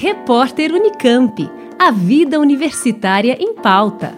Repórter Unicamp. A vida universitária em pauta.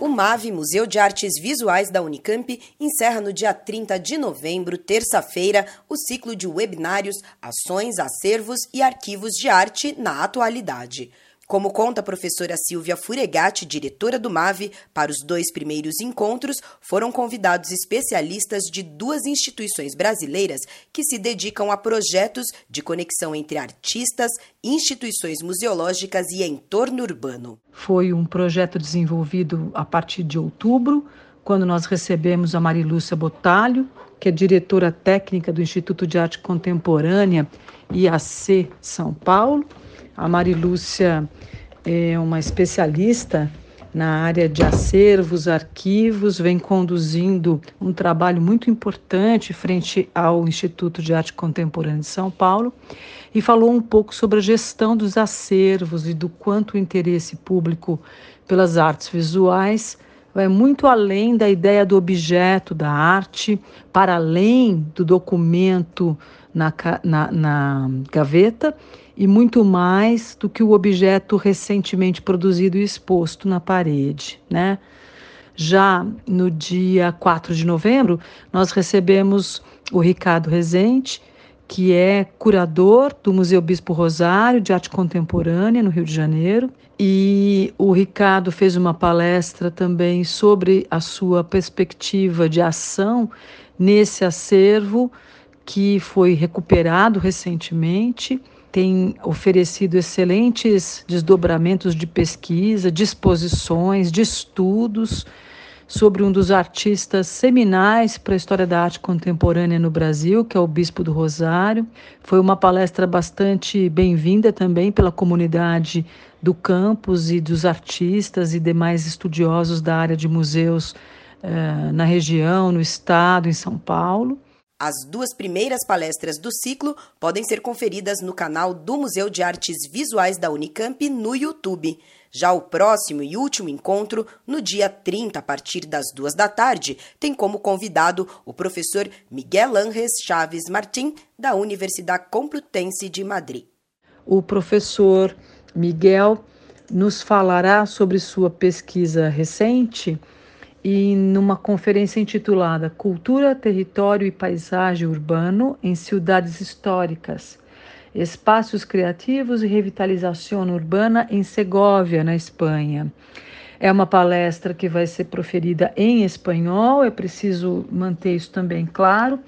O MAVE, Museu de Artes Visuais da Unicamp, encerra no dia 30 de novembro, terça-feira, o ciclo de webinários Ações, Acervos e Arquivos de Arte na Atualidade. Como conta a professora Silvia Furegatti, diretora do MAVE, para os dois primeiros encontros foram convidados especialistas de duas instituições brasileiras que se dedicam a projetos de conexão entre artistas, instituições museológicas e entorno urbano. Foi um projeto desenvolvido a partir de outubro, quando nós recebemos a Marilúcia Botalho, que é diretora técnica do Instituto de Arte Contemporânea IAC São Paulo a Marilúcia é uma especialista na área de acervos, arquivos, vem conduzindo um trabalho muito importante frente ao Instituto de Arte Contemporânea de São Paulo e falou um pouco sobre a gestão dos acervos e do quanto o interesse público pelas artes visuais vai muito além da ideia do objeto da arte, para além do documento na, na, na gaveta e muito mais do que o objeto recentemente produzido e exposto na parede, né? Já no dia 4 de novembro, nós recebemos o Ricardo Rezende, que é curador do Museu Bispo Rosário de Arte Contemporânea, no Rio de Janeiro. E o Ricardo fez uma palestra também sobre a sua perspectiva de ação nesse acervo que foi recuperado recentemente tem oferecido excelentes desdobramentos de pesquisa, disposições, de estudos sobre um dos artistas seminais para a história da arte contemporânea no Brasil, que é o Bispo do Rosário. Foi uma palestra bastante bem-vinda também pela comunidade do campus e dos artistas e demais estudiosos da área de museus eh, na região, no estado, em São Paulo. As duas primeiras palestras do ciclo podem ser conferidas no canal do Museu de Artes Visuais da Unicamp no YouTube. Já o próximo e último encontro, no dia 30, a partir das duas da tarde, tem como convidado o professor Miguel Ángeles Chaves Martim, da Universidade Complutense de Madrid. O professor Miguel nos falará sobre sua pesquisa recente e numa conferência intitulada Cultura, Território e Paisagem Urbano em Cidades Históricas, Espaços Criativos e Revitalização Urbana em Segóvia, na Espanha. É uma palestra que vai ser proferida em espanhol, é preciso manter isso também claro,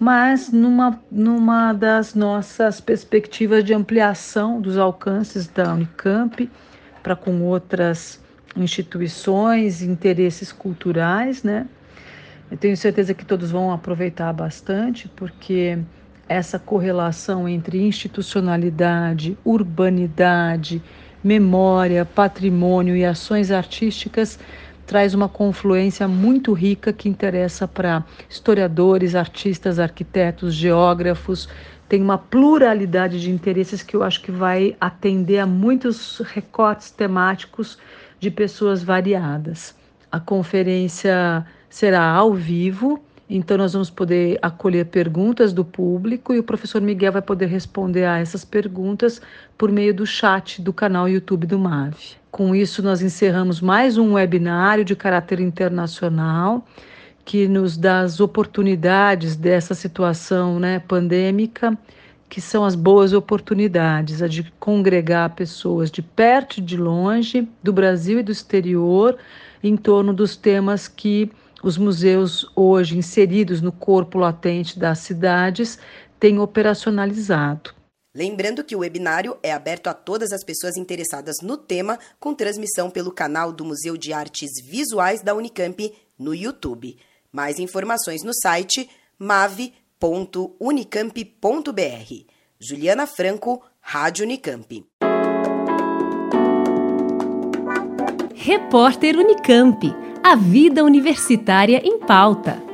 mas numa, numa das nossas perspectivas de ampliação dos alcances da Unicamp para com outras instituições, interesses culturais, né? Eu tenho certeza que todos vão aproveitar bastante, porque essa correlação entre institucionalidade, urbanidade, memória, patrimônio e ações artísticas traz uma confluência muito rica que interessa para historiadores, artistas, arquitetos, geógrafos. Tem uma pluralidade de interesses que eu acho que vai atender a muitos recortes temáticos de pessoas variadas. A conferência será ao vivo, então nós vamos poder acolher perguntas do público e o professor Miguel vai poder responder a essas perguntas por meio do chat do canal YouTube do MAVE. Com isso, nós encerramos mais um webinário de caráter internacional que nos dá as oportunidades dessa situação né, pandêmica que são as boas oportunidades, a de congregar pessoas de perto e de longe, do Brasil e do exterior, em torno dos temas que os museus hoje inseridos no corpo latente das cidades têm operacionalizado. Lembrando que o webinário é aberto a todas as pessoas interessadas no tema, com transmissão pelo canal do Museu de Artes Visuais da Unicamp no YouTube. Mais informações no site mave.com www.unicamp.br. Juliana Franco, Rádio Unicamp. Repórter Unicamp. A vida universitária em pauta.